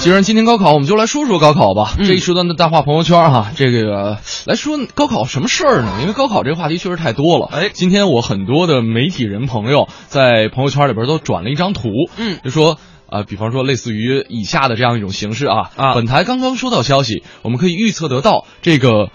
既然今天高考，我们就来说说高考吧。这一时段的大话朋友圈哈，这个来说高考什么事儿呢？因为高考这个话题确实太多了。哎今天我很多的媒体人朋友在朋友圈里边都转了一张图，嗯就说。啊、比方说类似于以下的这样一种形式啊，啊本台刚刚收到消息，我们可以预测得到这个，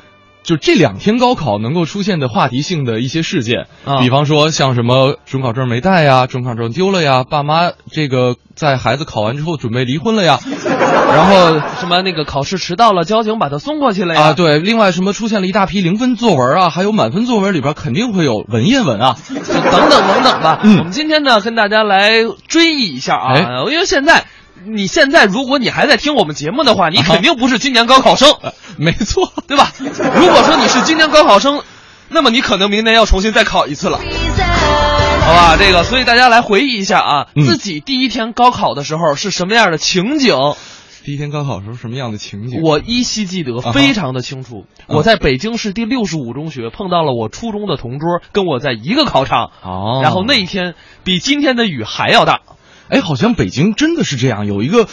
就这两天高考能够出现的话题性的一些事件，啊比方说像什么准考证没带呀，准考证丢了呀，爸妈这个在孩子考完之后准备离婚了呀，然后什么那个考试迟到了，交警把他送过去了呀？啊，对，另外什么出现了一大批零分作文啊，还有满分作文里边肯定会有文言文啊，就 等等等等吧。嗯我们今天呢，跟大家来追忆一下啊，哎因为现在。你现在如果你还在听我们节目的话，你啊肯定不是今年高考生，没错，对吧？如果说你是今年高考生，那么你可能明年要重新再考一次了，好吧？这个，所以大家来回忆一下啊，嗯自己第一天高考的时候是什么样的情景？第一天高考的时候什么样的情景？我依稀记得，非常的清楚。嗯我在北京市第六十五中学碰到了我初中的同桌，跟我在一个考场。哦然后那一天比今天的雨还要大，哎，好像北京真的是这样，有一个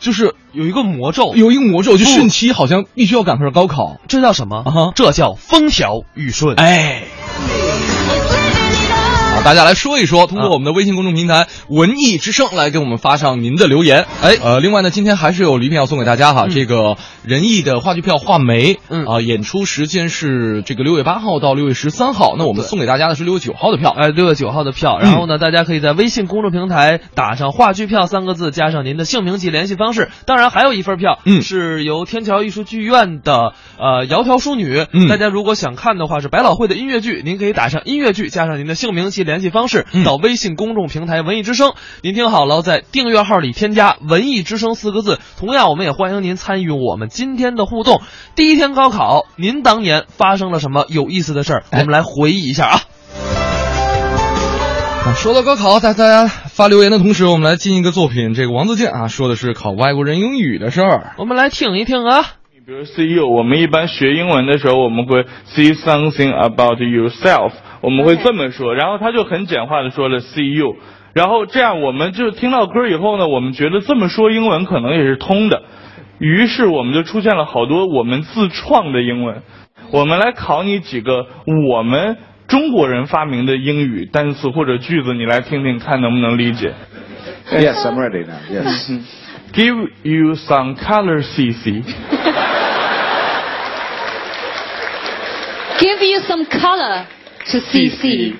就是有一个魔咒，有一个魔咒，就汛期好像必须要赶上高考。这叫什么？这叫风调雨顺。哎。好，大家来说一说，通过啊我们的微信公众平台“文艺之声”来给我们发上您的留言。哎呃，另外呢，今天还是有礼品要送给大家哈。这个仁义的话剧票《画眉》，嗯啊、演出时间是这个六月八号到六月十三号。那我们送给大家的是六月九号的票。哎，六月九号的票，然后呢，大家可以在微信公众平台打上“话剧票”三个字，加上您的姓名及联系方式。当然，还有一份票，嗯是由天桥艺术剧院的呃《窈窕淑女》。嗯大家如果想看的话，是百老汇的音乐剧，您可以打上音乐剧，加上您的姓名及联系方式，嗯到微信公众平台“文艺之声”。您听好了，在订阅号里添加“文艺之声”四个字。同样，我们也欢迎您参与我们今天的互动。第一天高考，您当年发生了什么有意思的事儿？我们来回忆一下啊。啊说到高考，在大家发留言的同时，我们来进一个作品。这个王自健啊，说的是考外国人英语的事儿。我们来听一听啊。比如 see you，我们一般学英文的时候，我们会 see something about yourself，我们会这么说，然后他就很简化的说了 see you，然后这样我们就听到歌以后呢，我们觉得这么说英文可能也是通的，于是我们就出现了好多我们自创的英文。我们来考你几个我们中国人发明的英语单词或者句子，你来听听看能不能理解。Yes, I'm ready now. Yes. Give you some color, CC。 Give you some color to CC.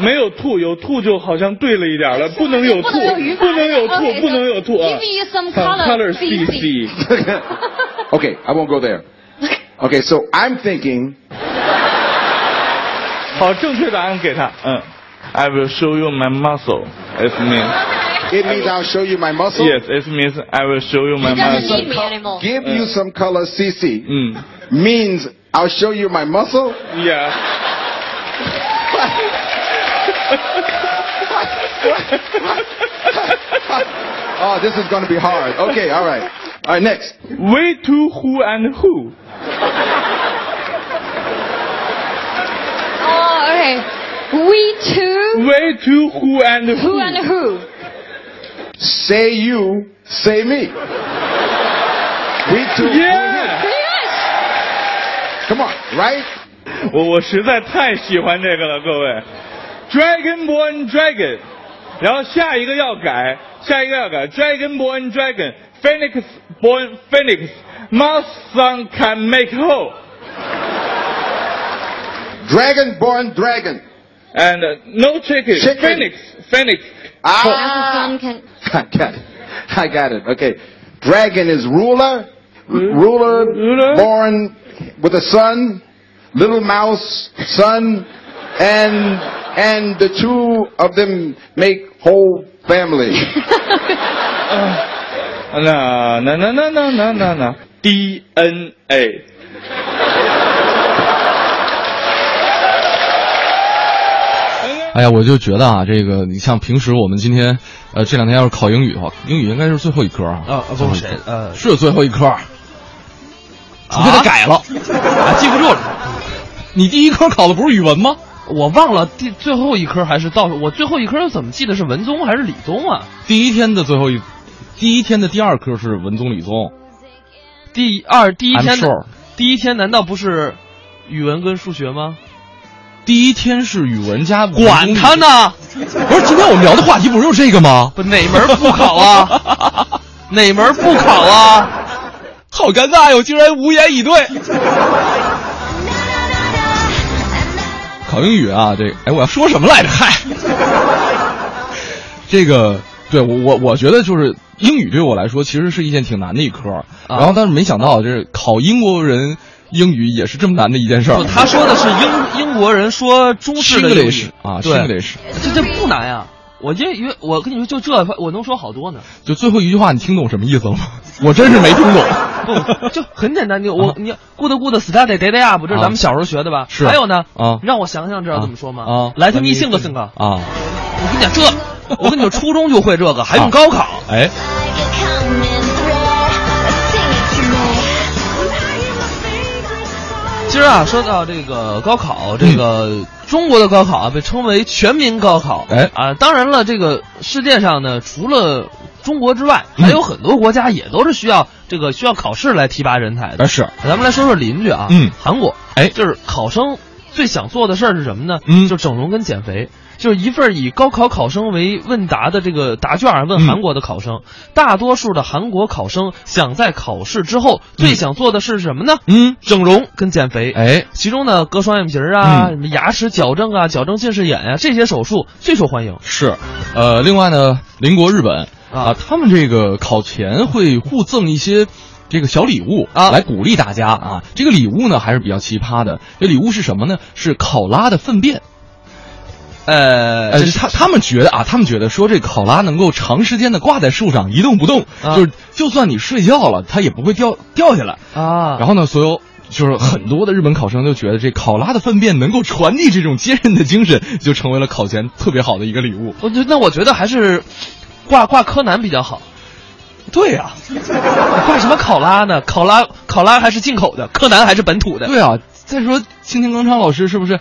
没有吐，有吐就好像对了一点了，不能有吐，不能有语法不能有吐 Okay, 不能有吐啊 give you some Some color, CC。 okay, I won't go there. Okay, so I'm thinking. 好，正确答案给他，嗯，I will show you my muscle. It means It mm. means I'll show you my muscle. yes. It means I will show you my He doesn't need muscle. me anymore. Give you some color, CC. 嗯 Means I'll show you my muscle.，Yeah。Oh, this is going to be hard. Okay, all right. All right, next. Way to who and who. Oh, okay. We two, Way to who and who. who and who? Say you, say me. We two. Yeah。 Yes. Come on, right? 我我实在太喜欢这个了，各位。Dragon born dragon，然后下一个要改，下一个要改。Dragon born dragon，Phoenix born phoenix，My son can make whole。 Dragon born dragon. And uh, no chicken. Chicken. Phoenix. Phoenix. As the Ah. I got it. I got it. Okay. Dragon is ruler, ruler, ruler. born with a son, little mouse, son, and and the two of them make whole family. uh, no, no, no, no, no, no, no. DNA. 哎呀，我就觉得啊，这个你像平时我们今天，呃，这两天要是考英语的话，英语应该是最后一科啊。啊不是呃是最后一科，除非他改了。啊，记不住了。你第一科考的不是语文吗？我忘了第最后一科还是倒数，我最后一科怎么记得是文综还是理综啊？第一天的最后一第一天的第二科是文综理综，第二第一天的第一天难道不是语文跟数学吗？第一天是语文加文管他！呢，不是，今天我们聊的话题不就是这个吗？不哪门不考啊？哪门不考啊？好尴尬哟，竟然无言以对。考英语啊，这个，哎，我要说什么来着？嗨，这个，对我我我觉得就是英语对我来说其实是一件挺难的一科，啊然后但是没想到就是考英国人英语也是这么难的一件事儿，。他说的是英英国人说中式的英语啊对，English，这这不难呀。我因因为我跟你说，就这我能说好多呢。就最后一句话，你听懂什么意思了吗？我真是没听懂。不，就很简单，你我你 good good study day day up，这是咱们小时候学的吧？是还有呢，啊让我想想，知道怎么说吗？啊，来，自密信的信个。啊，我跟你讲，这我跟你说，初中就会这个，还用高考？哎，今儿啊，说到这个高考，这个中国的高考啊，被称为全民高考。哎啊，当然了，这个世界上呢，除了中国之外，嗯还有很多国家也都是需要这个需要考试来提拔人才的。啊是，咱们来说说邻居啊，嗯韩国，哎就是考生最想做的事儿是什么呢？嗯就整容跟减肥。就是一份以高考考生为问答的这个答卷儿，问嗯韩国的考生，大多数的韩国考生想在考试之后最想做的是什么呢？嗯，整容跟减肥。哎，其中呢，割双眼皮儿啊，嗯什么牙齿矫正啊，矫正近视眼啊，这些手术最受欢迎。是，呃，另外呢，邻国日本啊他们这个考前会互赠一些。这个小礼物啊来鼓励大家啊！这个礼物呢还是比较奇葩的。这礼物是什么呢？是考拉的粪便。呃呃，他他们觉得啊，他们觉得说这考拉能够长时间的挂在树上一动不动，啊就是就算你睡觉了，它也不会掉掉下来。啊，然后呢，所有就是很多的日本考生就觉得这考拉的粪便能够传递这种坚韧的精神，就成为了考前特别好的一个礼物。我觉得那我觉得还是挂挂柯南比较好。对呀、挂什么考拉呢？考拉考拉还是进口的，柯南还是本土的。对啊。再说青青刚昌老师是不是？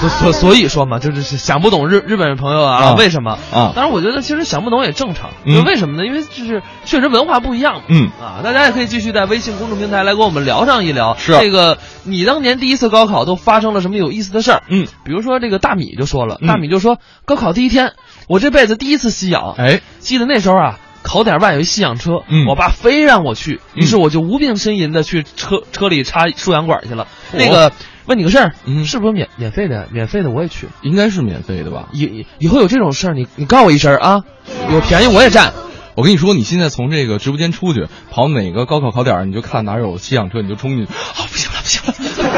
所所所以说嘛，就是想不懂日日本朋友啊，啊为什么啊当然，我觉得其实想不懂也正常。嗯就为什么呢？因为就是确实文化不一样嘛。嗯啊，大家也可以继续在微信公众平台来跟我们聊上一聊。是这个，你当年第一次高考都发生了什么有意思的事儿？嗯，比如说这个大米就说了，嗯大米就说高考第一天，我这辈子第一次吸氧。哎，记得那时候啊，考点外有一吸氧车，嗯我爸非让我去，嗯于是我就无病呻吟的去车车里插输氧管去了。嚯那个，问你个事儿，嗯是不是免免费的？免费的我也去。应该是免费的吧？以以后有这种事儿，你你告我一声啊，有便宜我也占。我跟你说，你现在从这个直播间出去，跑哪个高考考点，你就看哪有吸氧车，你就冲进去。啊，不行了，不行了！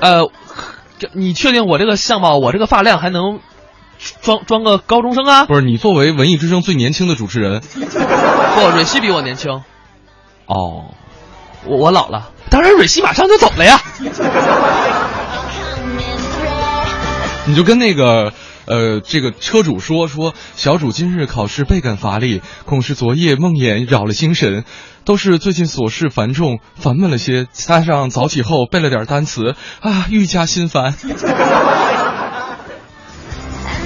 呃，这你确定我这个相貌，我这个发量还能装装个高中生啊？不是你作为文艺之声最年轻的主持人，不，蕊希比我年轻，哦，我我老了。当然，蕊希马上就走了呀。你就跟那个呃这个车主说说，小主今日考试倍感乏力，恐是昨夜梦魇扰了精神，都是最近琐事繁重，烦闷了些，加上早起后背了点单词啊，愈加心烦。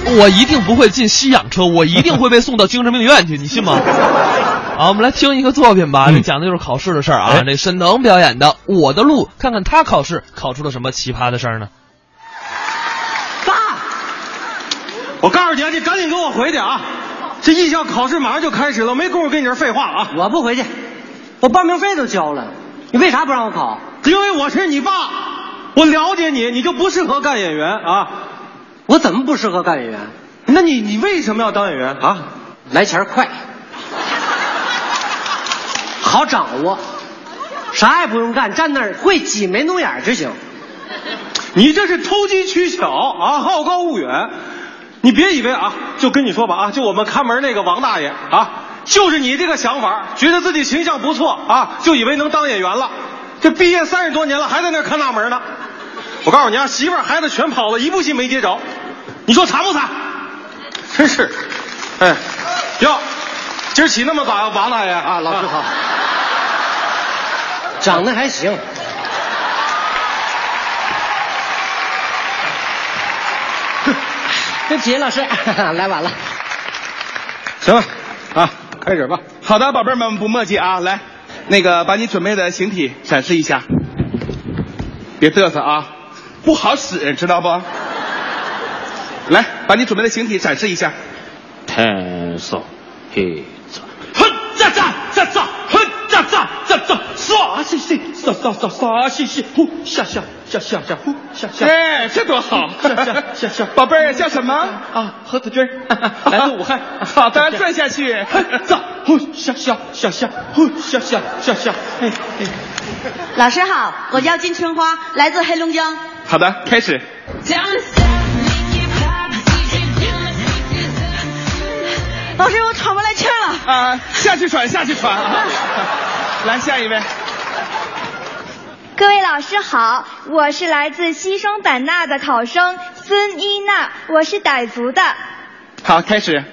我一定不会进吸氧车，我一定会被送到精神病院去，你信吗？好，我们来听一个作品吧，嗯这讲的就是考试的事儿啊。哎这沈腾表演的《我的路》，看看他考试考出了什么奇葩的事儿呢？爸，我告诉你啊，你赶紧给我回去啊！这艺校考试马上就开始了，没工夫跟你这儿废话啊！我不回去，我报名费都交了，你为啥不让我考？因为我是你爸，我了解你，你就不适合干演员啊！我怎么不适合干演员？那你你为什么要当演员啊？来钱快，好掌握，啥也不用干，站那儿会挤眉弄眼就行。你这是投机取巧啊，好高骛远！你别以为啊，就跟你说吧啊，就我们看门那个王大爷啊，就是你这个想法，觉得自己形象不错啊，就以为能当演员了。这毕业三十多年了，还在那儿看大门呢。我告诉你啊，媳妇儿孩子全跑了，一部戏没接着，你说惨不惨？真是，哎，哟，今儿起那么早呀，王大爷啊，老师好，长得还行。对不起，老师，来晚了。行了，啊，开始吧。好的，宝贝儿们不墨迹啊，来，那个把你准备的形体展示一下，别嘚瑟啊，不好使，知道不？来，把你准备的形体展示一下。天上黑子，哼喳喳喳喳，哼喳喳喳喳，唰西西，唰唰唰唰西西，呼下下下下下呼下下。哎，这多好！下下下下，宝贝儿叫什么？啊，何子君，来自武汉。好的，转下去。哼喳，呼下下下下，呼下下下下。哎哎，老师好，我叫金春花，来自黑龙江。好的，开始。老师，我喘不来气了。啊，下去喘，下去喘啊！来，下一位。各位老师好，我是来自西双版纳的考生孙一娜，我是傣族的。好，开始。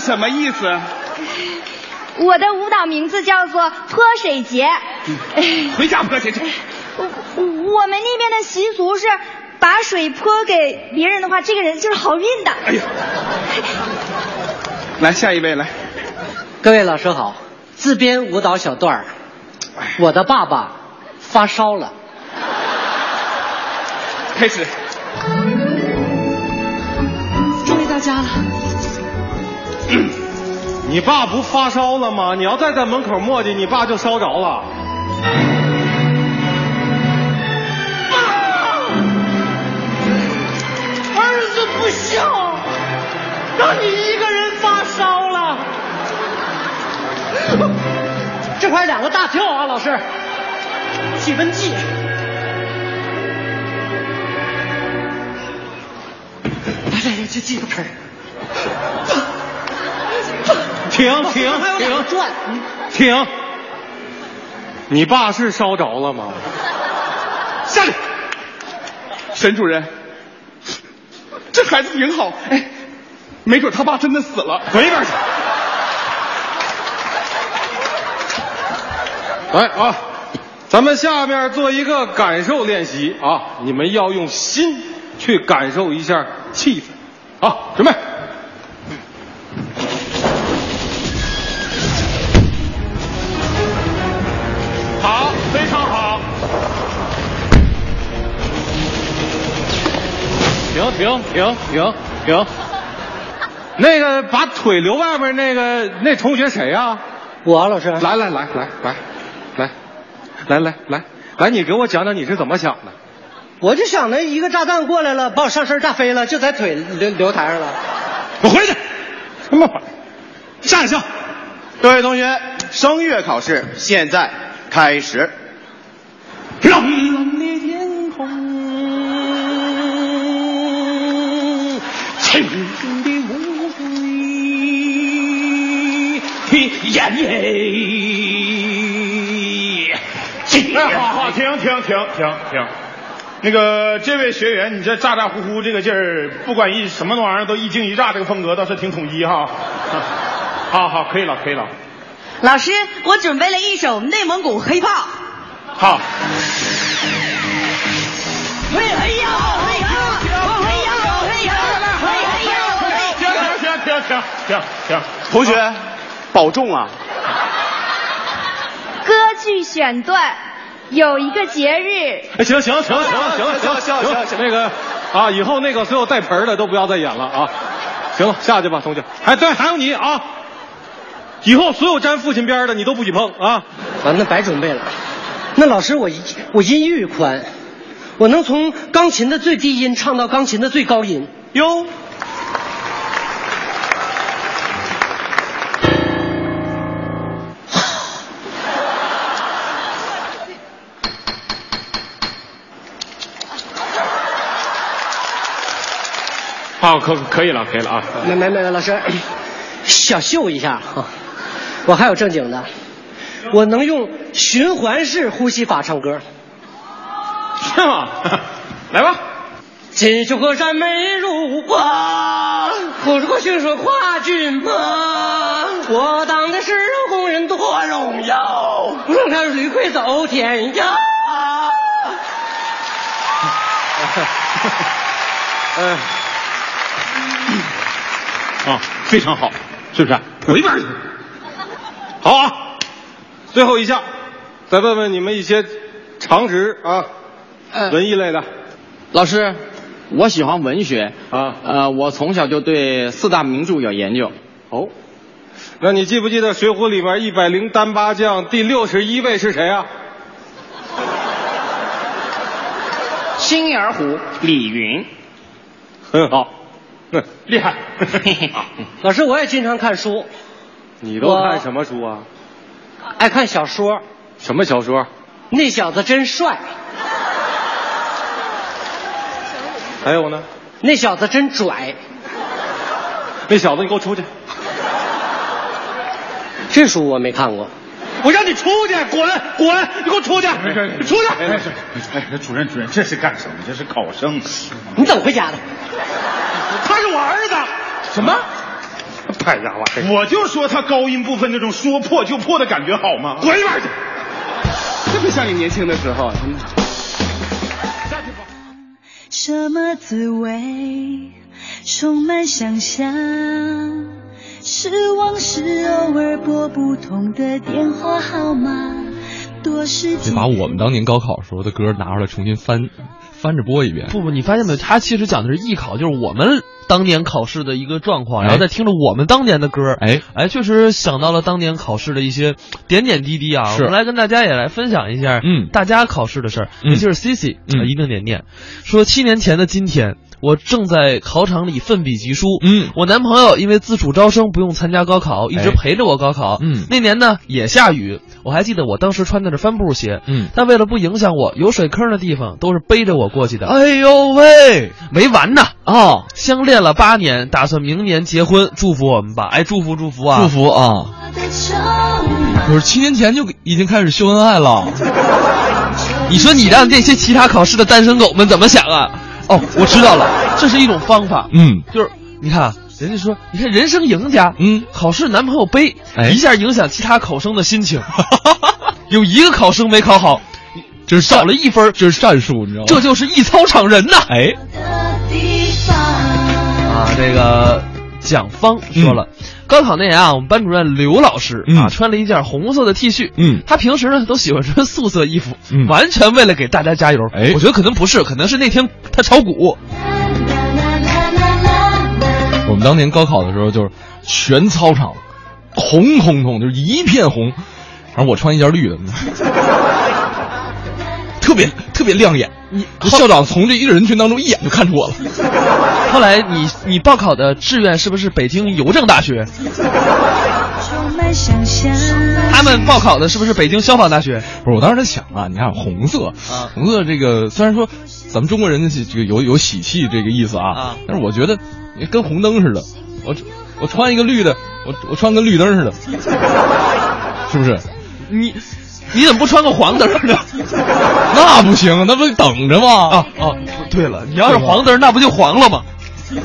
什么意思？我的舞蹈名字叫做泼水节。回家泼去去。我我们那边的习俗是，把水泼给别人的话，这个人就是好运的。哎呀，来下一位来。各位老师好，自编舞蹈小段儿。我的爸爸发烧了。开始。你爸不发烧了吗？你要再在门口磨叽，你爸就烧着了。儿子不孝，让你一个人发烧了。这块两个大跳啊，老师，体温计。来来来，这记个盆儿。停 停停转，停！你爸是烧着了吗？下去。沈主任，这孩子挺好，哎，没准他爸真的死了。滚一边去！来啊，咱们下面做一个感受练习啊，你们要用心去感受一下气氛。好，准备。停停停停停！那个把腿留外边那个那同学谁呀、我老师。来来来来来来来来来来，你给我讲讲你是怎么想的？我就想着一个炸弹过来了，把我上身炸飞了，就在腿留留台上了。我回去。什么玩意儿？下一项。各位同学，声乐考试现在开始。蓝清清的湖水，烟耶。哎，好好，停停停停停。那个这位学员，你这咋咋呼呼这个劲儿，不管一什么玩意儿都一惊一乍，这个风格倒是挺统一哈。好好，可以了，可以了。老师，我准备了一首内蒙古黑炮。好。停停停停停！同学，保重啊！歌剧选段，有一个节日。哎，行行行行行行行行行，那个啊，以后那个所有带盆儿的都不要再演了啊。行了，下去吧，同学。哎，对，还有你啊，以后所有沾父亲边儿的你都不许碰啊。完，那白准备了。那老师，我我音域宽，我能从钢琴的最低音唱到钢琴的最高音。哟。好，可可以了，可以了啊。没没没，老师，小秀一下哈，我还有正经的，我能用循环式呼吸法唱歌。是吗？来吧。锦绣河山美如画，火树过迅说夸骏马。我当的是工人多荣耀，让他屡溃走天涯。嗯，啊，非常好，是不是？滚一边去！好啊，最后一项，再问问你们一些常识啊，文艺类的。老师，我喜欢文学啊，呃，我从小就对四大名著有研究。哦，那你记不记得《水浒》里边一百零单八将第六十一位是谁啊？星儿虎李云。很好，哼，厉害。老师，我也经常看书。你都看什么书啊？爱看小说。什么小说？那小子真帅。还有呢？那小子真拽。那小子，你给我出去！这书我没看过。我让你出去，滚滚！你给我出去！出去！哎，哎，主任主任，这是干什么？这是考生。你怎么回家的？我儿子。什么？太哑了！我就说他高音部分那种说破就破的感觉好吗？滚一边去！特别像你年轻的时候，真的。什么滋味？充满想象。失望是偶尔拨不通的电话号码，多是得把我们当年高考时候的歌拿出来重新翻翻着播一遍。不不，你发现没有？他其实讲的是艺考，就是我们当年考试的一个状况，哎然后再听着我们当年的歌，哎哎，确实想到了当年考试的一些点点滴滴啊。我们来跟大家也来分享一下，嗯大家考试的事儿，嗯尤其是 C C，嗯一定得念。说七年前的今天。我正在考场里奋笔疾书。嗯，我男朋友因为自主招生不用参加高考，一直哎陪着我高考。嗯那年呢也下雨，我还记得我当时穿的是帆布鞋。嗯，但为了不影响我，有水坑的地方都是背着我过去的。哎呦喂，没完呢！啊，相恋了八年，打算明年结婚，祝福我们吧！哎，祝福祝福啊！祝福啊！可是七年前就已经开始秀恩爱了。你说你让这些其他考试的单身狗们怎么想啊？哦，我知道了，这是一种方法。嗯，就是你看啊，人家说，你看人生赢家，嗯，考试男朋友背，哎一下影响其他考生的心情。有一个考生没考好，这是少了一分，这是战术，你知道吗？这就是一操场人呐！哎，啊，这个蒋方说了，高考那年啊，我们班主任刘老师啊，嗯穿了一件红色的 T 恤，嗯，他平时呢都喜欢穿素色衣服，嗯。完全为了给大家加油。哎。我觉得可能不是，可能是那天他炒股。我们当年高考的时候，就是全操场红彤彤，就是一片红，反正我穿一件绿的，特别特别亮眼。你校长从这一个人群当中一眼就看出我了。后来你你报考的志愿是不是北京邮政大学？他们报考的是不是北京消防大学？不是，我当时在想啊，你看红色，啊红色这个虽然说咱们中国人的这个有有喜气这个意思啊，啊但是我觉得跟红灯似的，我我穿一个绿的，我我穿跟绿灯似的，是不是？你你怎么不穿个黄灯呢？那不行，那不等着吗？啊哦，对了，你要是黄灯，那不就黄了吗？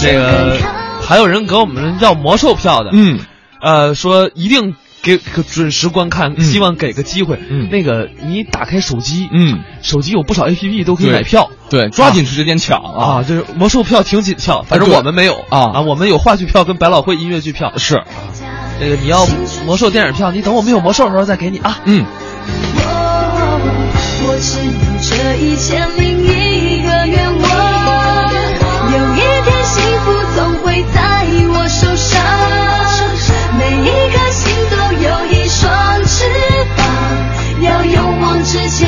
这个还有人给我们要魔兽票的，嗯，呃，说一定给给准时观看，嗯。希望给个机会。嗯。那个你打开手机，嗯，手机有不少 A P P 都可以买票。对，抓紧时间抢啊，就是魔兽票挺紧俏，反正我们没有。啊。啊，我们有话剧票跟百老汇音乐剧票。是，这个你要魔兽电影票，你等我们有魔兽的时候再给你啊。嗯，我只有这一千零一个愿望，有一天幸福总会在我手上，每一颗心都有一双翅膀，要勇往直前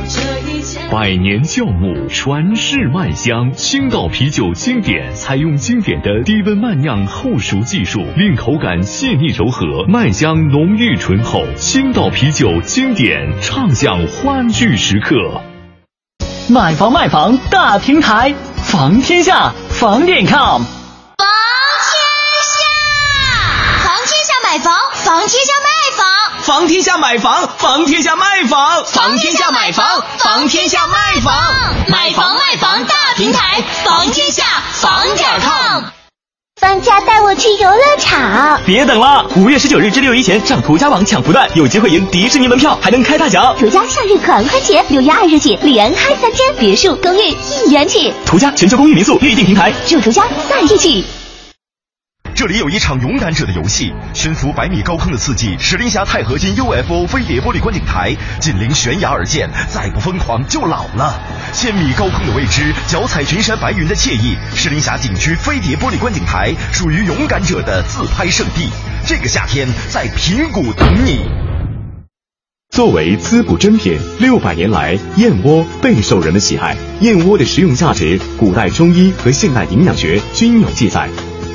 百年酵母传世麦香，青岛啤酒经典采用经典的低温慢酿后熟技术，令口感细腻柔和，麦香浓郁醇厚。青岛啤酒经典，畅享欢聚时刻。买房卖房大平台，房天下房点 com。房天下房天下买房，房天下卖房。天下买房，房天下卖房，房天下买房，房天下卖房，买房卖房大平台，房天下房点 com。放假带我去游乐场。别等了，五月十九日至六一前上途家网抢福袋，有机会赢迪士尼门票，还能开大奖。途家夏日狂欢节，六月二日起，连开三天，别墅、公寓一元起。途家全球公寓民宿预订平台，祝途家在一起。这里有一场勇敢者的游戏，悬浮百米高空的刺激，石林峡钛合金 UFO 飞碟玻璃观景台，紧邻悬崖而建，再不疯狂就老了。千米高空的未知，脚踩群山白云的惬意，石林峡景区飞碟玻璃观景台属于勇敢者的自拍圣地。这个夏天在平谷等你。作为滋补珍品，六百年来燕窝备受人们喜爱。燕窝的食用价值，古代中医和现代营养学均有记载。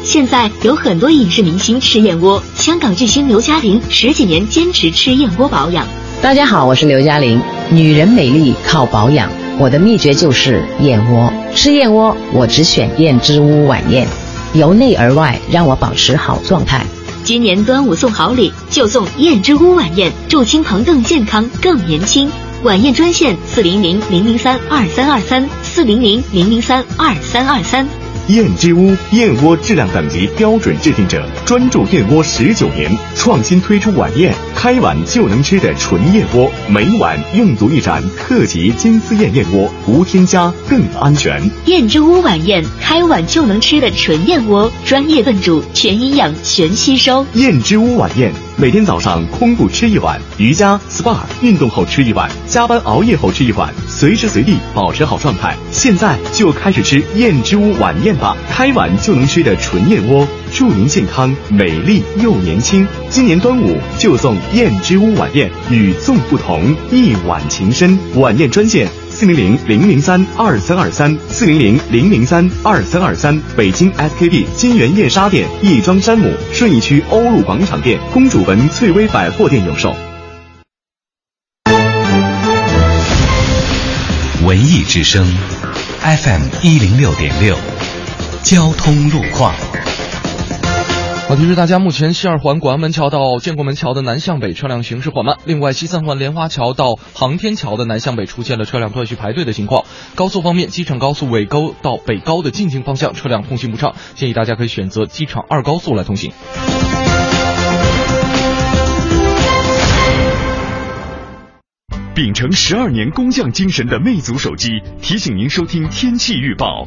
现在有很多影视明星吃燕窝，香港巨星刘嘉玲十几年坚持吃燕窝保养。大家好，我是刘嘉玲。女人美丽靠保养，我的秘诀就是燕窝。吃燕窝，我只选燕之屋晚宴，由内而外让我保持好状态。今年端午送好礼，就送燕之屋晚宴，祝亲朋更健康、更年轻。晚宴专线：四零零零零三二三二三，四零零零零三二三二三。燕之屋燕窝质量等级标准制定者，专注燕窝十九年，创新推出晚宴，开碗就能吃的纯燕窝，每碗用足一盏特级金丝燕燕窝，无添加更安全。燕之屋晚宴，开碗就能吃的纯燕窝，专业炖煮，全营养，全吸收。燕之屋晚宴，每天早上空腹吃一碗，瑜伽、SPA 运动后吃一碗，加班熬夜后吃一碗，随时随地保持好状态。现在就开始吃燕之屋晚宴吧，开碗就能吃的纯燕窝，祝您健康、美丽又年轻。今年端午就送燕之屋晚宴，与众不同，一碗情深。晚宴专线。四零零零零三二三二三，四零零零零三二三二三，北京 SKP 金源燕莎店、亦庄山姆、顺义区欧陆广场店、公主坟翠微百货店有售。文艺之声，FM 一零六点六，交通路况。好，提示大家，目前西二环广安门桥到建国门桥的南向北车辆行驶缓慢。另外，西三环莲花桥到航天桥的南向北出现了车辆断续排队的情况。高速方面，机场高速尾沟到北高的进京方向车辆通行不畅，建议大家可以选择机场二高速来通行。秉承十二年工匠精神的魅族手机提醒您收听天气预报。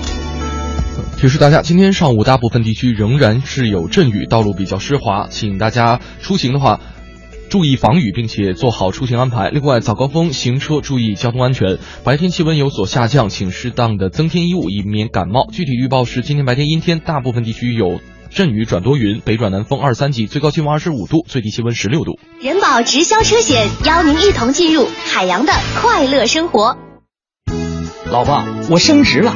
提示大家，今天上午大部分地区仍然是有阵雨，道路比较湿滑，请大家出行的话注意防雨，并且做好出行安排。另外，早高峰行车注意交通安全。白天气温有所下降，请适当的增添衣物，以免感冒。具体预报是：今天白天阴天，大部分地区有阵雨转多云，北转南风二三级，最高气温二十五度，最低气温十六度。人保直销车险邀您一同进入海洋的快乐生活。老婆，我升职了，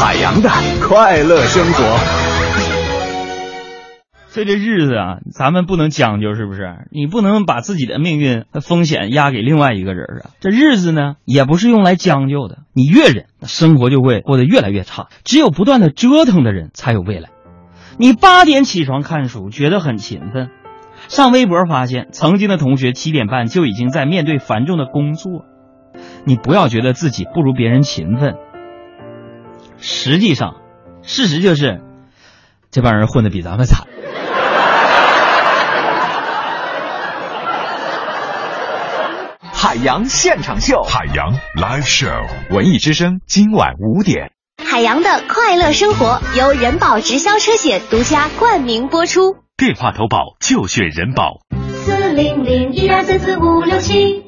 海洋的快乐生活。所以这日子啊，咱们不能将就，是不是？你不能把自己的命运和风险压给另外一个人啊。这日子呢，也不是用来将就的。你越忍，生活就会过得越来越差。只有不断的折腾的人，才有未来。你八点起床看书，觉得很勤奋。上微博发现，曾经的同学七点半就已经在面对繁重的工作。你不要觉得自己不如别人勤奋，实际上，事实就是，这帮人混的比咱们惨。海洋现场秀，海洋 Live Show，文艺之声今晚五点。海洋的快乐生活由人保直销车险独家冠名播出。电话投保就选人保。四零零一二三四五六七。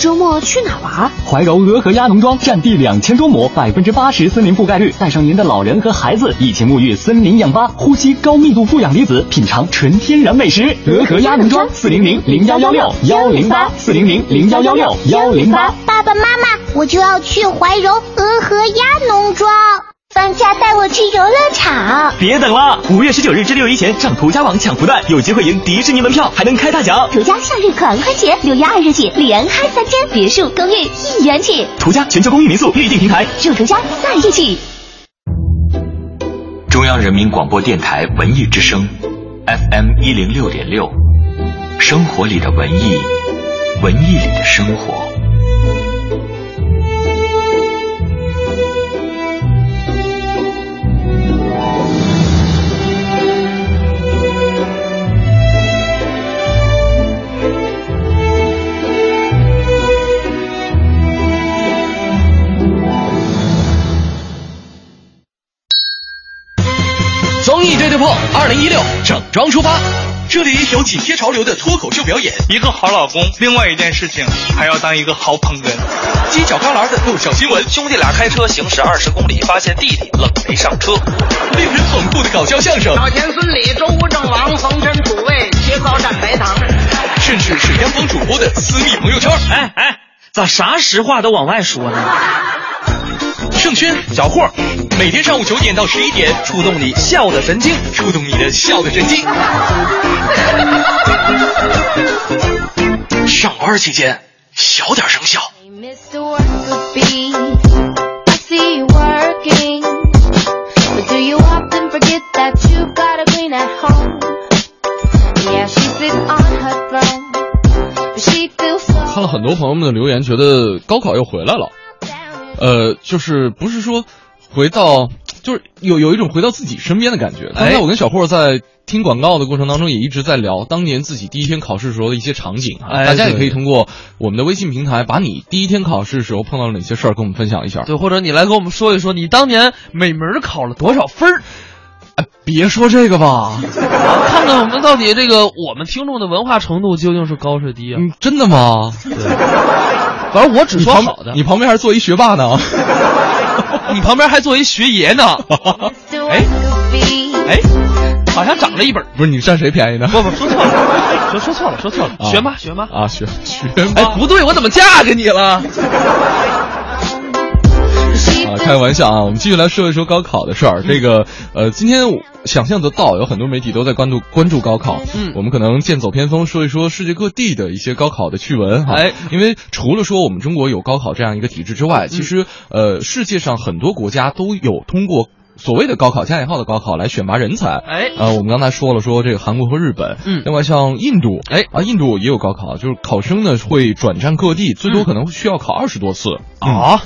周末去哪玩？怀柔鹅和鸭农庄占地两千多亩，百分之八十森林覆盖率，带上您的老人和孩子一起沐浴森林氧吧，呼吸高密度负氧离子，品尝纯天然美食。鹅和鸭农庄四零零零幺幺六幺零八四零零零幺幺六幺零八。爸爸妈妈，我就要去怀柔鹅和鸭农庄。放假带我去游乐场。别等了，五月十九日至六一前上途家网抢福袋，有机会赢迪士尼门票，还能开大奖。途家夏日狂欢节，六月二日起连开三天，别墅、公寓一元起。途家全球公寓民宿预订平台，祝途家在一起。中央人民广播电台文艺之声，FM 一零六点六，生活里的文艺，文艺里的生活。二零一六整装出发。这里有紧贴潮流的脱口秀表演，一个好老公，另外一件事情还要当一个好捧哏。犄角旮旯的逗笑新闻，兄弟俩开车行驶二十公里，发现弟弟冷没上车。令人捧腹的搞笑相声，老田孙李周吴郑王冯陈楚卫切糕蘸白糖，甚至是央广主播的私密朋友圈。哎哎，咋啥实话都往外说呢？盛轩、小霍，每天上午九点到十一点，触动你笑的神经，触动你的笑的神经。上班期间小点声笑。看了很多朋友们的留言，觉得高考又回来了。呃，就是不是说回到，就是有有一种回到自己身边的感觉。刚才我跟小霍在听广告的过程当中，也一直在聊当年自己第一天考试时候的一些场景啊。哎大家也可以通过我们的微信平台，把你第一天考试时候碰到了哪些事儿跟我们分享一下。对，或者你来跟我们说一说，你当年每门考了多少分儿？哎，别说这个吧，看看我们到底这个我们听众的文化程度究竟是高是低啊？嗯，真的吗？对，反正我只说你旁好的。你旁边还坐一学霸呢。你旁边还坐一学爷呢。哎哎，好像长了一本。不是你占谁便宜呢？不不，说错了，说说错了，说错了。啊学妈学妈啊，学学哎，不对，我怎么嫁给你了？啊，开个玩笑啊！我们继续来说一说高考的事儿。这个呃，今天想象得到，有很多媒体都在关注关注高考。嗯我们可能剑走偏锋，说一说世界各地的一些高考的趣闻哈。哎，因为除了说我们中国有高考这样一个体制之外，其实呃，世界上很多国家都有通过。所谓的高考加引号的高考来选拔人才，哎呃，我们刚才说了说这个韩国和日本，嗯另外像印度，哎啊，印度也有高考，就是考生呢会转战各地，最多可能需要考二十多次啊。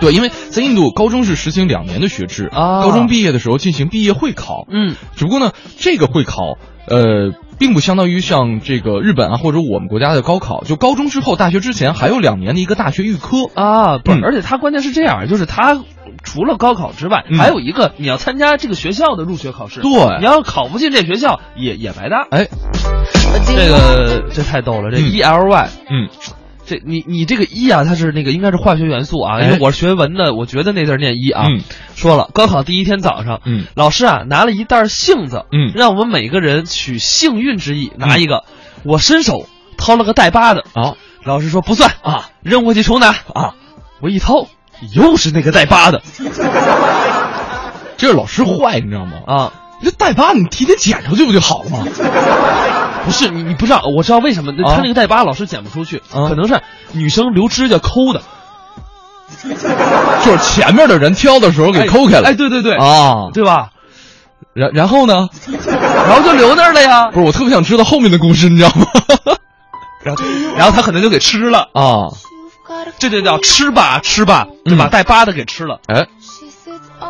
对，因为在印度，高中是实行两年的学制啊高中毕业的时候进行毕业会考，嗯，只不过呢，这个会考，呃，并不相当于像这个日本啊或者我们国家的高考，就高中之后，大学之前还有两年的一个大学预科啊，不是，嗯而且它关键是这样，就是它除了高考之外，嗯还有一个你要参加这个学校的入学考试。对你要考不进这学校，也也白搭。哎，这个这太逗了，这嗯 E L Y，嗯，这你你这个一啊，它是那个应该是化学元素啊，哎因为我是学文的，我觉得那字儿念一啊。嗯说了，高考第一天早上，嗯老师啊拿了一袋杏子，嗯让我们每个人取幸运之意拿一个。我伸手掏了个带疤的啊，老师说不算啊，扔过去重拿啊。我一掏，又是那个带疤的这是老师坏，你知道吗？啊。这带疤你提前剪出去不就好了吗？不是你，你不知道，我知道为什么，啊他那个带疤老是剪不出去，啊可能是女生留指甲抠的，就是前面的人挑的时候给抠开了，哎，哎对对对，啊，对吧？然然后呢？然后就留那儿了呀。不是，我特别想知道后面的故事，你知道吗？然后然后他可能就给吃了啊，这就叫吃吧吃吧，就把带疤的给吃了。哎，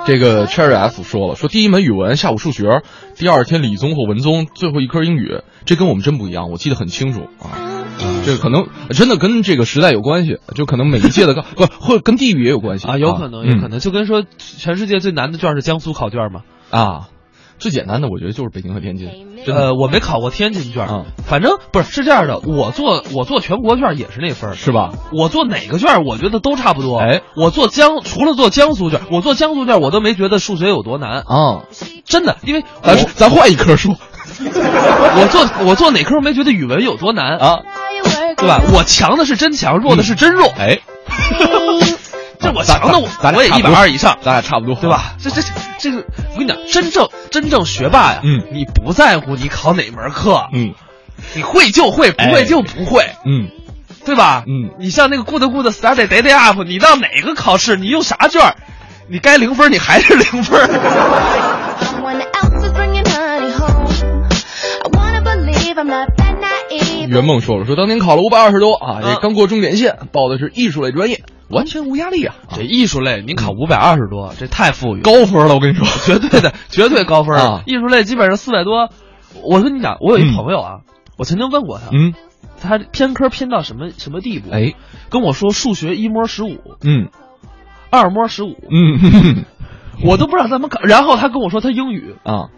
这个 Cherry F 说了，说第一门语文下午数学，第二天理综或文综，最后一科英语，这跟我们真不一样，我记得很清楚啊。这可能真的跟这个时代有关系，就可能每一届的高不或者跟地域也有关系啊，有可能有可能，就跟说全世界最难的卷是江苏考卷嘛啊。最简单的，我觉得就是北京和天津。呃，我没考过天津卷，嗯，反正不是是这样的。我做我做全国卷也是那分是吧？我做哪个卷，我觉得都差不多。哎，我做江除了做江苏卷，我做江苏卷我都没觉得数学有多难啊，真的，因为咱咱换一科说。我做我做哪科没觉得语文有多难啊？对吧？我强的是真强，弱的是真弱。哎。这我强的我，咱我也一百二以上，咱俩差不多，对吧？这这这个，我跟你讲，真正真正学霸呀，嗯，你不在乎你考哪门课，嗯，你会就会，不会就不会，嗯，对吧？嗯，你像那个 good good study day day up，你到哪个考试，你用啥卷，你该零分，你还是零分。圆梦说了，说当年考了五百二十多啊，也刚过重点线，报的是艺术类专业，完全无压力啊。这艺术类您考五百二十多，这太富裕，高分了，我跟你说，绝对的，绝对高分啊。艺术类基本上四百多，我跟你讲，我有一朋友啊，我曾经问过他，嗯，他偏科偏到什么什么地步？哎，跟我说数学一模十五，嗯，二模十五，嗯，我都不知道怎么考。然后他跟我说他英语啊，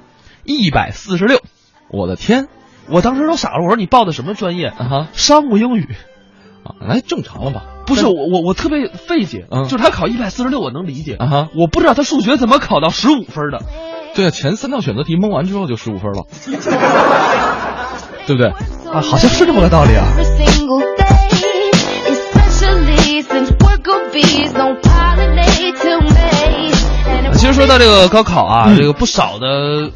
一百四十六，我的天！我当时都傻了，我说你报的什么专业？啊哈，商务英语，啊，那正常了吧？不是我我我特别费解，嗯，就是他考一百四十六，我能理解啊哈，我不知道他数学怎么考到十五分的。对啊，前三道选择题蒙完之后就十五分了，对不对？啊，好像是这么个道理啊。其实说到这个高考啊，嗯、这个不少的。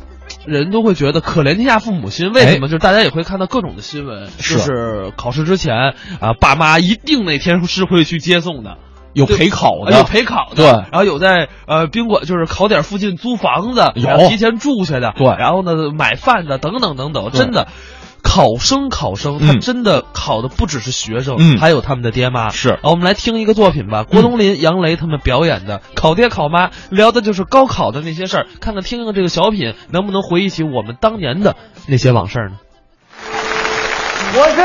人都会觉得可怜天下父母心，为什么？就是大家也会看到各种的新闻，就是考试之前啊，爸妈一定那天是会去接送的，有陪考的，有陪考的，对，然后有在呃宾馆，就是考点附近租房子，有。提前住下的，对，然后呢买饭的，等等等等，真的。考生，考生，他真的考的不只是学生，嗯，还有他们的爹妈。是，我们来听一个作品吧，郭冬临、杨雷他们表演的《考爹考妈》，聊的就是高考的那些事儿。看看听听这个小品，能不能回忆起我们当年的那些往事呢？我是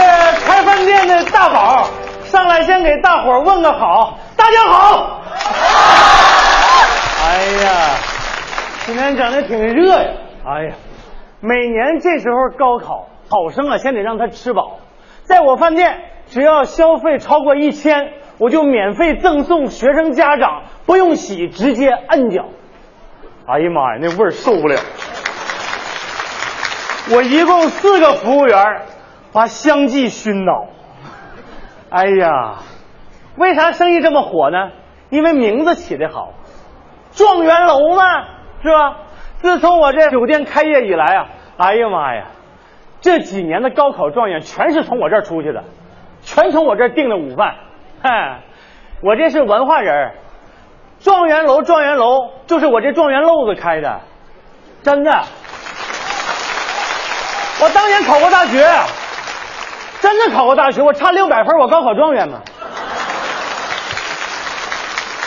开饭店的大宝，上来先给大伙儿问个好，大家好。哎呀，今天整的挺热呀，哎呀。每年这时候高考，考生啊先得让他吃饱。在我饭店，只要消费超过一千，我就免费赠送学生家长不用洗，直接摁脚。哎呀妈呀，那味儿受不了！我一共四个服务员，把相继熏倒。哎呀，为啥生意这么火呢？因为名字起得好，状元楼嘛，是吧？自从我这酒店开业以来啊，哎呀妈呀，这几年的高考状元全是从我这儿出去的，全从我这儿订的午饭。嗨，我这是文化人，状元楼，状元楼就是我这状元漏子开的，真的。我当年考过大学，真的考过大学，我差六百分，我高考状元嘛。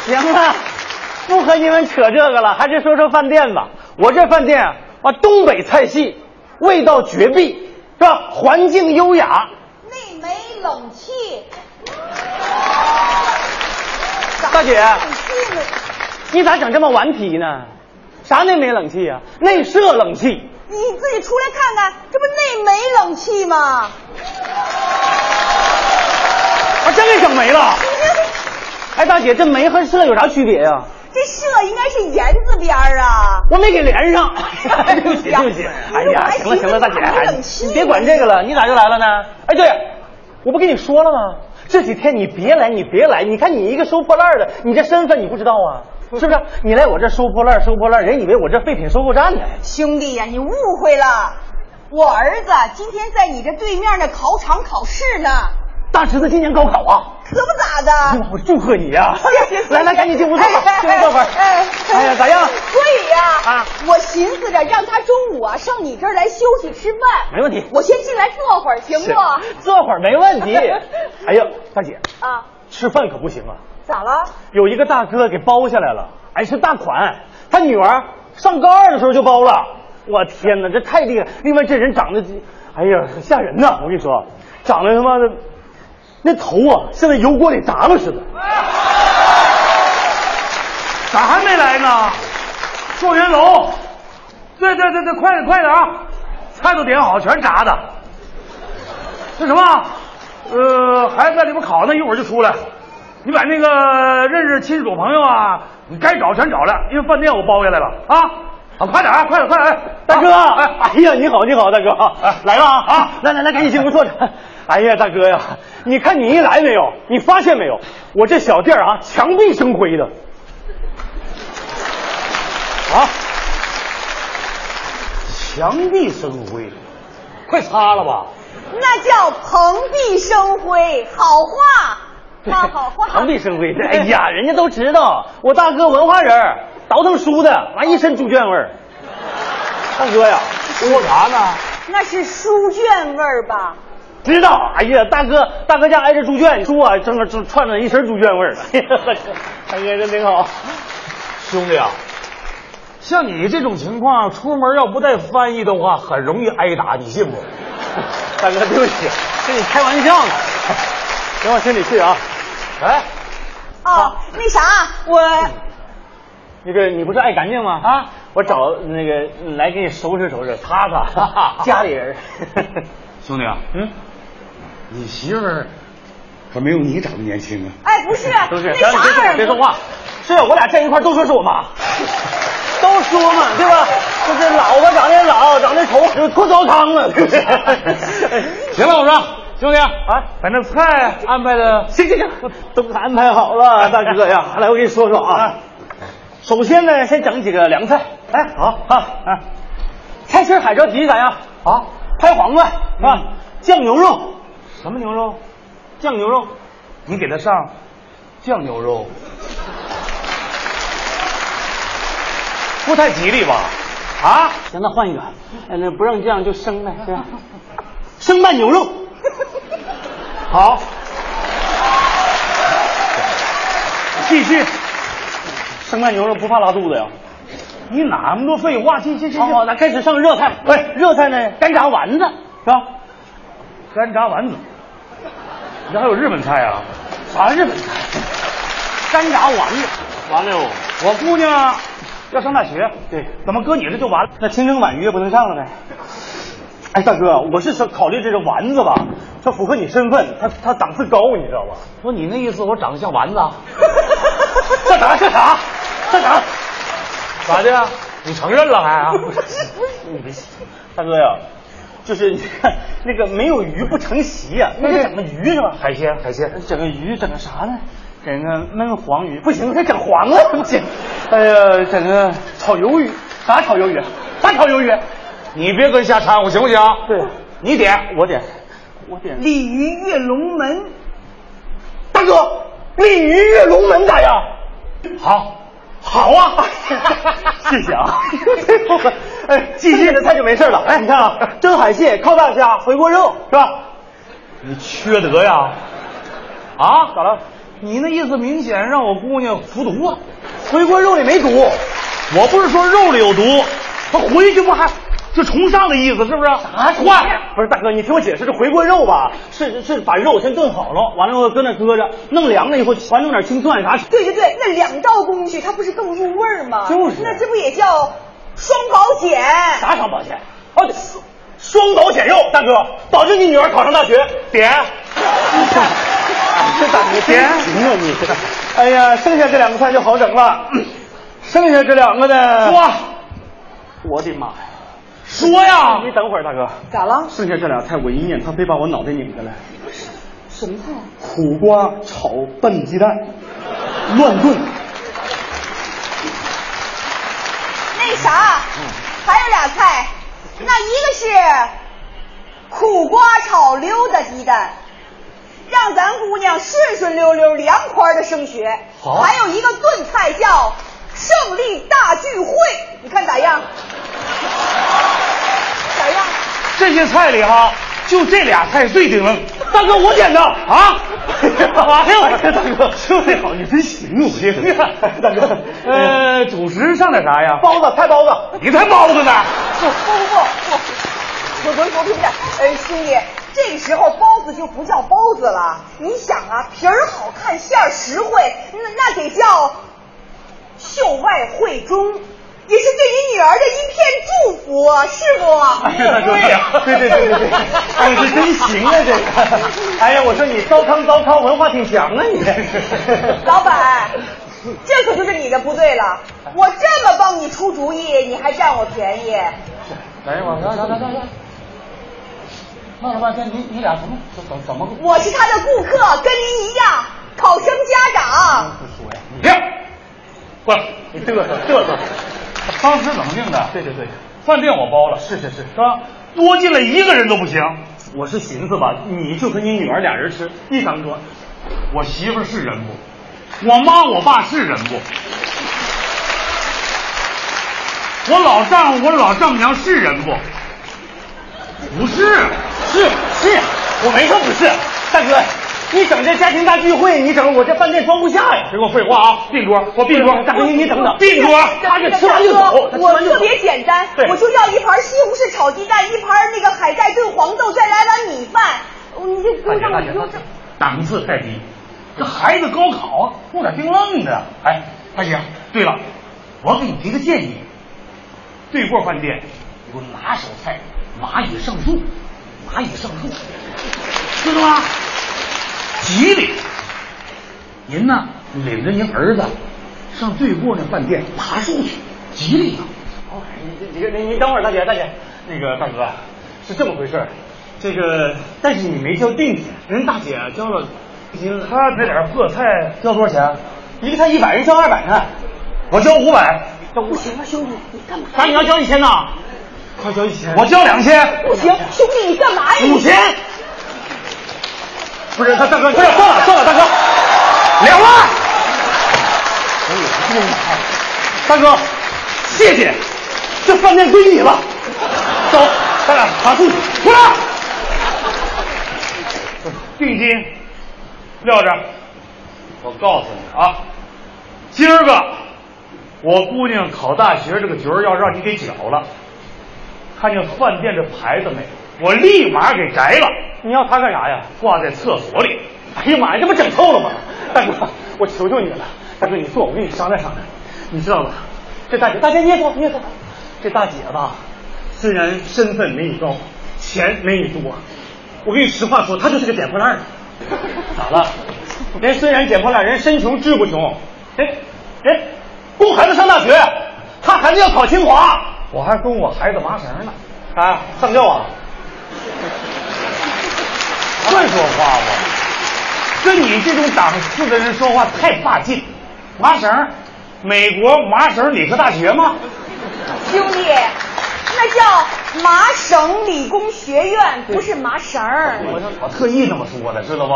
行了，不和你们扯这个了，还是说说饭店吧。我这饭店，啊，东北菜系，味道绝壁，是吧？环境优雅，内没冷气。大姐，你咋整这么顽皮呢？啥内没冷气、啊？内设冷气。你自己出来看看，这不内没冷气吗？啊，真给整没了！哎，大姐，这没和设有啥区别呀、啊？这社应该是言字边啊，我没给连上。对不起，对不起。哎呀，行了行了，大姐，你别管这个了。你咋就来了呢？哎，对，我不跟你说了吗？这几天你别来，你别来。你看你一个收破烂的，你这身份你不知道啊？是不是？你来我这收破烂，收破烂，人以为我这废品收购站呢。兄弟呀，你误会了。我儿子今天在你这对面的考场考试呢。大侄子今年高考啊！可不咋的。我祝贺你呀、来来，赶紧进屋坐吧，进屋坐会儿。哎哎呀，咋样？所以呀，啊我寻思着让他中午啊上你这儿来休息吃饭。没问题我先进来坐会儿，行不？坐会儿没问题。哎呀，大姐，啊，吃饭可不行啊！咋了？有一个大哥给包下来了，哎是大款，他女儿上高二的时候就包了。我天哪，这太厉害！另外这人长得，哎呀，很吓人呐！我跟你说，长得他妈的，那头啊，像在油锅里炸了似的。咋还没来呢？状元楼，对对对对，快点快点啊！菜都点好，全炸的。那什么，呃，孩子在里边烤呢，一会儿就出来。你把那个认识亲属朋友啊，你该找全找了，因为饭店我包下来了啊。啊，快点啊，快点快点！哎，大哥，哎，哎呀，你好，你好，大哥，哎，来了啊啊！来来来，赶紧进屋坐着。哎呀，大哥呀，你看你一来没有？你发现没有？我这小店啊，墙壁生灰的。啊，墙壁生灰，快擦了吧。那叫蓬荜生辉，好话，好好话。蓬荜生辉，哎呀，人家都知道我大哥文化人，倒腾书的，完一身猪圈味儿。大哥呀，说啥呢？那是书卷味儿吧？知道。哎呀，大哥，大哥家挨着猪圈，猪啊，正正串着一身猪圈味儿。哎呀，大哥这挺好。兄弟啊，像你这种情况，出门要不带翻译的话，很容易挨打，你信不？大哥，对不起，跟你开玩笑呢。别往心里去啊。哎，哦，那啥，我那个你不是爱干净吗？啊，我找那个来给你收拾收拾，擦擦。家里人。兄弟啊，嗯，你媳妇儿可没有你长得年轻啊。哎，不是，都是，别说话，别说话。是我俩站一块儿都说是我妈，都说嘛，对吧？就是老婆长得老，长得丑，就脱糟糠了，对不对？行了，我说兄弟啊，把那菜安排的，行行行，都安排好了，大哥呀。来，我给你说说啊。首先呢，先整几个凉菜。哎，好啊啊，菜心海蜇皮咋样？啊，拍黄瓜啊，酱牛肉。什么牛肉？酱牛肉。你给他上酱牛肉，不太吉利吧？啊，行，那换一个，呃那不让酱就生呗，是吧？生拌牛肉，好，继续，生拌牛肉不怕拉肚子呀？你哪那么多废话？去去去去，好，那开始上热菜。喂，热菜呢？干炸丸子是吧？干炸丸子，你这还有日本菜啊？啥日本菜？干炸丸子。完了哟，我姑娘要上大学，对，怎么搁你这就完了？那清蒸鲩鱼也不能上了呗？哎，大哥，我是说考虑这个丸子吧，它符合你身份，它它档次高，你知道吧？说你那意思，我长得像丸子啊？干啥干啥干啥？咋的？你承认了还啊？大哥呀，就是你看那个没有鱼不成席呀、那得整个鱼是吧？海鲜海鲜，整个鱼整个啥呢？整个焖黄鱼不行，得整黄了不行。哎呀，整个炒鱿鱼，啥炒鱿鱼？啥炒鱿鱼？你别跟瞎掺和行不行？对，你点，我点，我点。鲤鱼跃龙门，大哥，鲤鱼跃龙门咋样？好，好啊，谢谢啊。哎，继续的菜就没事了。哎，你看啊，蒸海蟹、烤大虾、回锅肉是吧？你缺德呀！啊，咋了？你那意思明显让我姑娘服毒啊！回锅肉里没毒，我不是说肉里有毒，他回去不还就重上的意思是不是？啥换？不是大哥，你听我解释，这回锅肉吧，是是把肉先炖好了，完了以后搁那搁着，弄凉了以后，还弄点青蒜啥。对对对，那两道工序它不是更入味儿吗？就是那这不也叫双保险？啥双保险？哦，对双保险肉，大哥，保证你女儿考上大学。点。这咋你点行啊你？哎呀，剩下这两个菜就好整了，剩下这两个呢？说，我的妈呀！说呀！你等会儿，大哥。咋了？剩下这俩菜我一念，他非把我脑袋拧下来。什么菜？苦瓜炒笨鸡蛋，乱炖。那啥，还有俩菜，那一个是苦瓜炒溜达鸡蛋，让咱姑娘顺顺溜溜、凉快的升学。好还有一个炖菜叫胜利大聚会，你看咋样？咋样？这些菜里哈，就这俩菜最顶愣。大哥，我点的啊！哎呦，大哥，兄弟好，你真行，我这 大哥，呃，主食上点啥呀？包子，菜包子。你才包子呢！不不不不，我我我评价，呃，兄弟，这个时候包子就不叫包子了。你想啊，皮儿好看，馅儿实惠，那那得叫秀外慧中，也是对你女儿的一片祝福，是不？哎呀，对呀，对对对对对，哎呀，这真行啊，这个。哎呀，我说你糟糠糟糠，文化挺强啊，你这是。老板，这可就是你的不对了。我这么帮你出主意，你还占我便宜？来，我来来来来来，闹了半天，你你俩怎么怎怎怎么？我是他的顾客，跟您一样，考生家长。不说呀，你停，过来，你嘚瑟嘚瑟。当时怎么定的？对对对，饭店我包了，是是是，是吧？多进来一个人都不行。我是寻思吧，你就和你女儿俩人吃，一张桌。我媳妇是人不？我妈我爸是人不？我老丈夫我老丈母娘是人不？不是，是是，我没说不是。大哥，你整这家庭大聚会，你整我这饭店装不下呀！别给我废话啊！并桌，我并桌。大哥，你你等等，并桌。他这吃完就走，吃完就走我特别简单，我就要一盘西红柿炒鸡蛋，一盘那个海带炖黄豆，再来碗米饭。你就不用让我不用这。档次太低。这孩子高考弄点冰愣的。哎，大姐，对了，我给你提个建议，对过饭店有个拿手菜蚂蚁上树，蚂蚁上树，知道吗？吉利。您呢，领着您儿子上对过那饭店爬树去，吉利啊！哦，你你你你等会儿，大姐大姐，那个大哥是这么回事儿这个但是你没交定金，人大姐交了金了。他那点破菜交多少钱？一个菜一百，人交二百呢。我交五百，交不行啊，兄弟，你干嘛？啥？你要交一千呐？快交一千！我交两千。不行，兄弟，你干嘛呀？五千。不是，大大哥，算了算了算了，大哥，两万。大哥，谢谢，这饭店归你了。走，咱俩爬树去，出来。定金撂这，我告诉你啊，今儿个我姑娘考大学这个局儿要让你给搅了。看见饭店这牌子没？我立马给摘了。你要它干啥呀？挂在厕所里。哎呀妈呀，这不整透了吗？大哥，我求求你了，大哥你坐，我跟你商量商量。你知道吧？这大姐，大姐你也坐，你也坐。这大姐吧，虽然身份没你高，钱没你多，我跟你实话说，她就是个捡破烂的。咋了？人虽然捡破烂，人身穷志不穷，哎，哎供孩子上大学，他孩子要考清华，我还供我孩子麻绳呢。啊？上吊啊？会说话不？跟你这种档次的人说话太霸气。麻绳，美国麻省理科大学吗？兄弟，那叫麻省理工学院，不是麻绳儿。我我特意这么说的，知道不？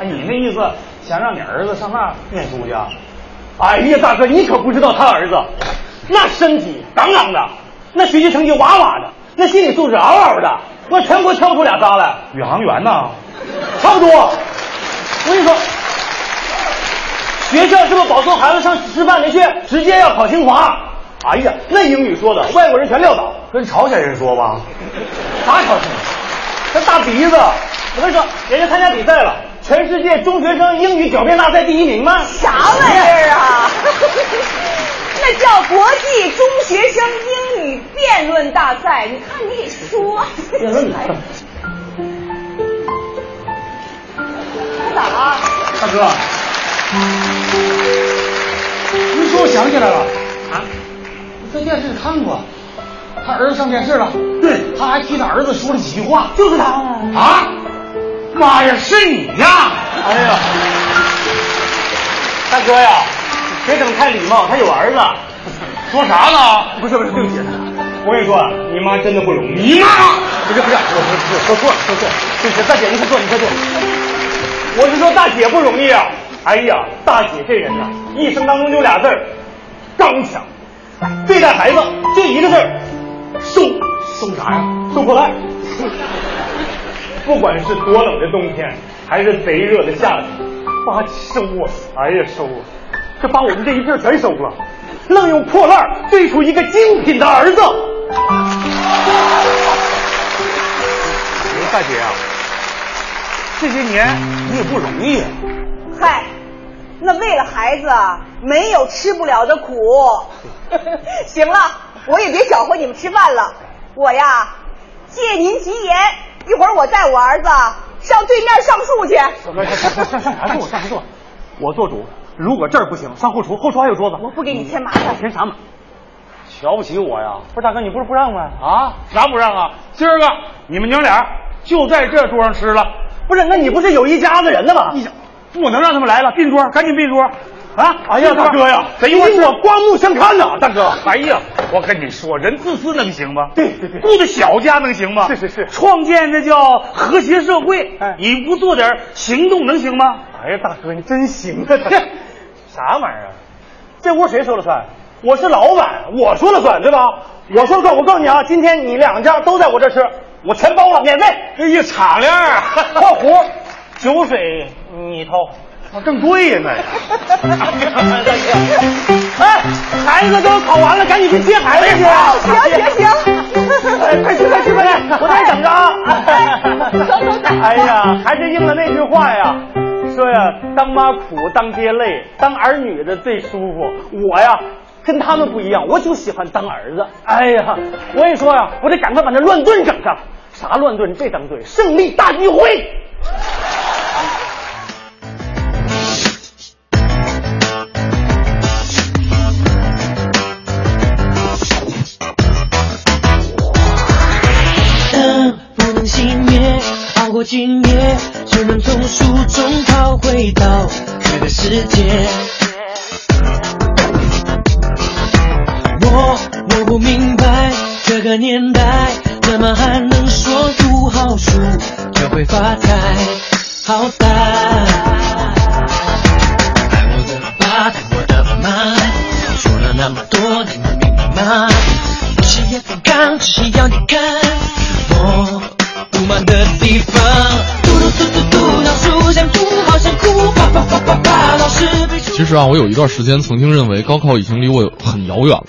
哎，你那意思想让你儿子上那念书去啊？哎呀，大哥，你可不知道他儿子，那身体杠杠的，那学习成绩哇哇的，那心理素质嗷嗷的，我全国挑不出俩仨来。宇航员呐，差不多。我跟你说，学校是不是保送孩子上师范没去，直接要考清华。哎呀，那英语说的，外国人全撂倒，跟朝鲜人说吧，啥朝鲜人？这大鼻子，我跟你说，人家参加比赛了，全世界中学生英语狡辩大赛第一名吗？啥玩意儿啊？那叫国际中学生英语辩论大赛。你看你给说，辩论。他咋了？大哥，你说我想起来了啊，我在电视看过，他儿子上电视了，对，他还替他儿子说了几句话，就是他啊，妈呀，是你呀！哎呀，大哥呀，别整太礼貌，他有儿子。说啥呢？不是不是，对不起，我跟你说，你妈真的不容易。你妈？不是不是，我我我说错了说错了，对不起，大姐你快坐，你快坐。我是说大姐不容易啊！哎呀，大姐这人呐、一生当中就俩字儿，刚强。对待孩子就一个字儿，收。收啥呀？收破烂。不管是多冷的冬天，还是贼热的夏天，爸收啊！哎呀，收啊！这把我们这一片全收了，愣用破烂堆出一个精品的儿子。大姐啊，这些年你也不容易啊。嗨，那为了孩子，没有吃不了的苦。行了，我也别搅和你们吃饭了。我呀，借您吉言，一会儿我带我儿子上对面上树去。上上上上啥树？上啥树？我做主，如果这儿不行，上后厨，后厨还有桌子。我不给你添麻烦。添啥麻？瞧不起我呀？不是大哥，你不是不让吗？啊？啥不让啊？今儿个你们娘俩就在这桌上吃了。不是，那你不是有一家子人的吗？你不能让他们来了，并桌，赶紧并桌。啊！哎呀，大哥呀，等一会儿我刮目相看呐，大哥。哎呀，我跟你说，人自私能行吗？对对对，顾着小家能行吗？是是是，创建这叫和谐社会，哎你不做点行动能行吗？哎呀，大哥，你真行啊！这啥玩意儿啊？这屋谁说了算？我是老板，我说了算，对吧？我说了算，我告诉你啊，今天你两家都在我这吃，我全包了，免费。哎呀，敞亮啊！括弧，酒水你掏。啊，更贵呀那呀！哎，孩子都考完了，赶紧去接孩子去。行行行，哎，快去快去快去，我在这等着啊！哎呀，还是应了那句话呀，说呀，当妈苦，当爹累，当儿女的最舒服。我呀，跟他们不一样，我就喜欢当儿子。哎呀，我跟你说呀，我得赶快把那乱炖整上。啥乱炖？这张嘴，胜利大聚会。灯不能熄灭，熬过今夜，只能从书中逃回到这个世界。我我不明白，这个年代怎么还能说读好书就会发财？好歹爱我的爸，爱我的妈，说了那么多，你们明白吗？有些也不刚，只是要你看我不满的地方。嘟嘟嘟嘟嘟，老鼠想吐，好想哭，啪啪啪啪啪，老师其实啊，我有一段时间曾经认为高考已经离我很遥远了。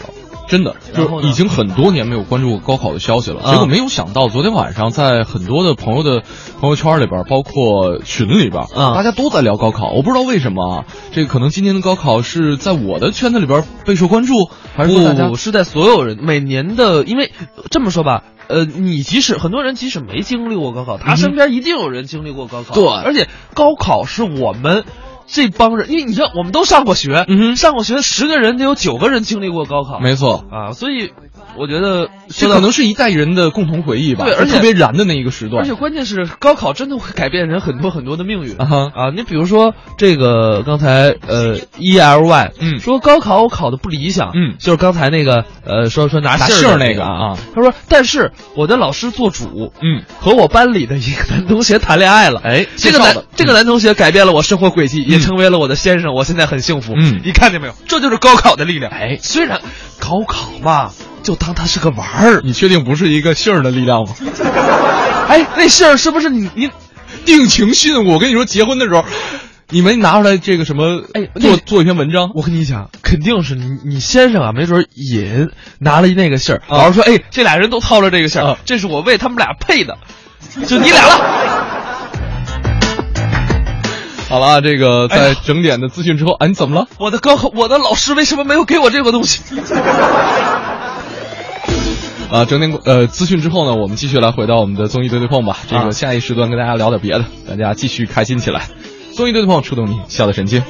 真的，就已经很多年没有关注过高考的消息了。啊结果没有想到，昨天晚上在很多的朋友的朋友圈里边，包括群里边，啊大家都在聊高考。我不知道为什么啊，这个可能今年的高考是在我的圈子里边备受关注，还是说大家不是在所有人每年的，因为这么说吧，呃，你即使很多人即使没经历过高考，他身边一定有人经历过高考。对而且高考是我们。这帮人，因为你知道，我们都上过学，嗯上过学，十个人得有九个人经历过高考，没错。啊，所以我觉得这可能是一代人的共同回忆吧，对而且特别燃的那一个时段。而且关键是高考真的会改变人很多很多的命运。啊哈。啊！你比如说这个刚才呃 E L Y 嗯。说高考我考的不理想，嗯。就是刚才那个呃说说拿拿信儿那个。啊，他说但是我的老师做主，嗯，和我班里的一个男同学谈恋爱了，哎这个男这个男同学改变了我生活轨迹，也成为了我的先生，我现在很幸福。嗯你看见没有？这就是高考的力量。哎，虽然高考嘛，就当它是个玩儿。你确定不是一个信儿的力量吗？哎，那信儿是不是你你定情信物？我跟你说，结婚的时候，你们拿出来这个什么，哎做做一篇文章。我跟你讲，肯定是你你先生啊，没准儿也拿了那个信儿，啊老师说，哎，这俩人都掏了这个信儿啊，这是我为他们俩配的，就你俩了。好了啊，这个在整点的资讯之后，啊，你怎么了？我的高考，我的老师为什么没有给我这个东西？啊，整点呃资讯之后呢，我们继续来回到我们的综艺对对碰吧。这啊个下一时段跟大家聊点别的，大家继续开心起来。综艺对对碰触动你笑的神经。